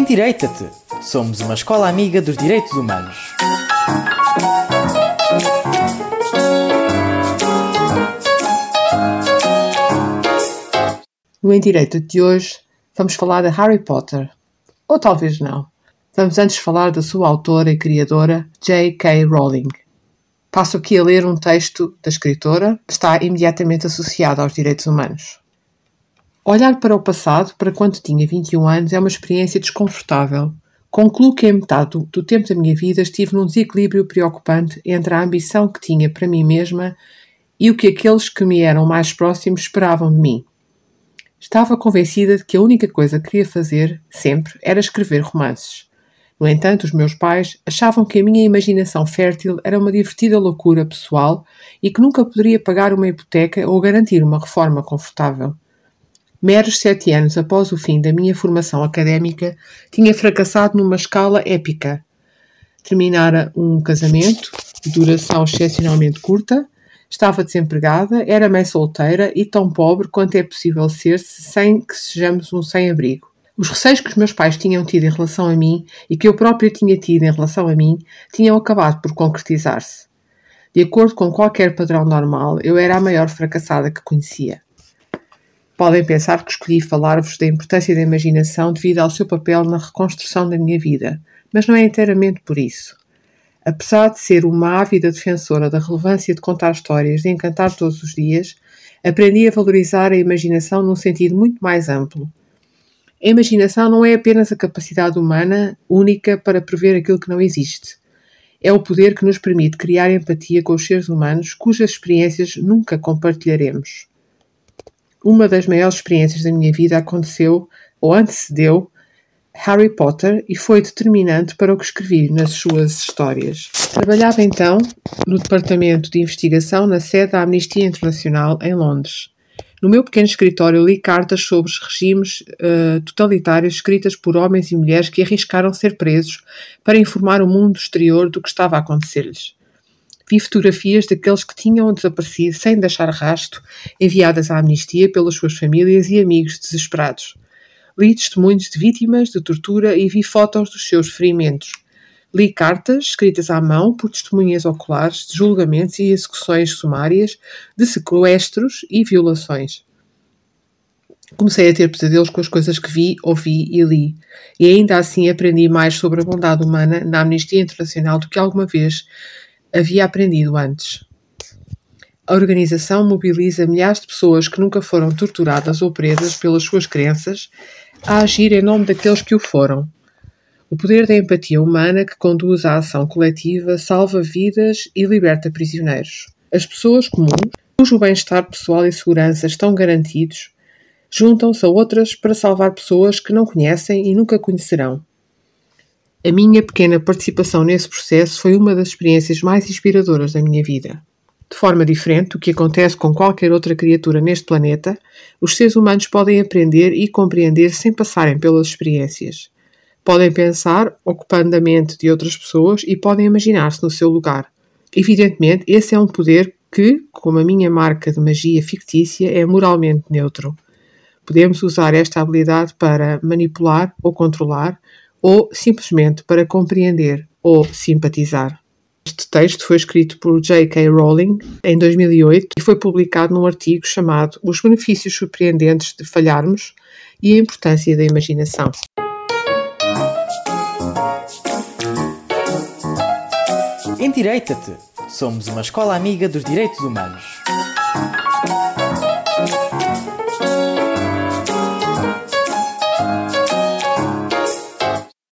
Endireita-te! Somos uma escola amiga dos direitos humanos. No Endireita de hoje vamos falar de Harry Potter. Ou talvez não. Vamos antes falar da sua autora e criadora, J.K. Rowling. Passo aqui a ler um texto da escritora que está imediatamente associado aos direitos humanos. Olhar para o passado, para quando tinha 21 anos, é uma experiência desconfortável. Concluo que em metade do, do tempo da minha vida estive num desequilíbrio preocupante entre a ambição que tinha para mim mesma e o que aqueles que me eram mais próximos esperavam de mim. Estava convencida de que a única coisa que queria fazer, sempre, era escrever romances. No entanto, os meus pais achavam que a minha imaginação fértil era uma divertida loucura pessoal e que nunca poderia pagar uma hipoteca ou garantir uma reforma confortável. Meros sete anos após o fim da minha formação académica, tinha fracassado numa escala épica. Terminara um casamento, de duração excepcionalmente curta, estava desempregada, era mãe solteira e tão pobre quanto é possível ser-se sem que sejamos um sem-abrigo. Os receios que os meus pais tinham tido em relação a mim e que eu própria tinha tido em relação a mim tinham acabado por concretizar-se. De acordo com qualquer padrão normal, eu era a maior fracassada que conhecia. Podem pensar que escolhi falar-vos da importância da imaginação devido ao seu papel na reconstrução da minha vida, mas não é inteiramente por isso. Apesar de ser uma ávida defensora da relevância de contar histórias, de encantar todos os dias, aprendi a valorizar a imaginação num sentido muito mais amplo a imaginação não é apenas a capacidade humana única para prever aquilo que não existe. É o poder que nos permite criar empatia com os seres humanos cujas experiências nunca compartilharemos. Uma das maiores experiências da minha vida aconteceu ou antecedeu Harry Potter e foi determinante para o que escrevi nas suas histórias. Trabalhava então no Departamento de Investigação na sede da Amnistia Internacional em Londres. No meu pequeno escritório li cartas sobre regimes uh, totalitários escritas por homens e mulheres que arriscaram ser presos para informar o mundo exterior do que estava a acontecer-lhes. Vi fotografias daqueles que tinham desaparecido sem deixar rasto, enviadas à amnistia pelas suas famílias e amigos desesperados. Li testemunhos de vítimas de tortura e vi fotos dos seus ferimentos. Li cartas escritas à mão por testemunhas oculares de julgamentos e execuções sumárias, de sequestros e violações. Comecei a ter pesadelos com as coisas que vi, ouvi e li, e ainda assim aprendi mais sobre a bondade humana na Amnistia Internacional do que alguma vez havia aprendido antes. A organização mobiliza milhares de pessoas que nunca foram torturadas ou presas pelas suas crenças a agir em nome daqueles que o foram o poder da empatia humana que conduz à ação coletiva salva vidas e liberta prisioneiros. As pessoas comuns, cujo bem-estar pessoal e segurança estão garantidos, juntam-se a outras para salvar pessoas que não conhecem e nunca conhecerão. A minha pequena participação nesse processo foi uma das experiências mais inspiradoras da minha vida. De forma diferente do que acontece com qualquer outra criatura neste planeta, os seres humanos podem aprender e compreender sem passarem pelas experiências. Podem pensar ocupando a mente de outras pessoas e podem imaginar-se no seu lugar. Evidentemente, esse é um poder que, como a minha marca de magia fictícia, é moralmente neutro. Podemos usar esta habilidade para manipular ou controlar, ou simplesmente para compreender ou simpatizar. Este texto foi escrito por J.K. Rowling em 2008 e foi publicado num artigo chamado Os Benefícios Surpreendentes de Falharmos e a Importância da Imaginação. Endireita-te! Somos uma escola amiga dos direitos humanos.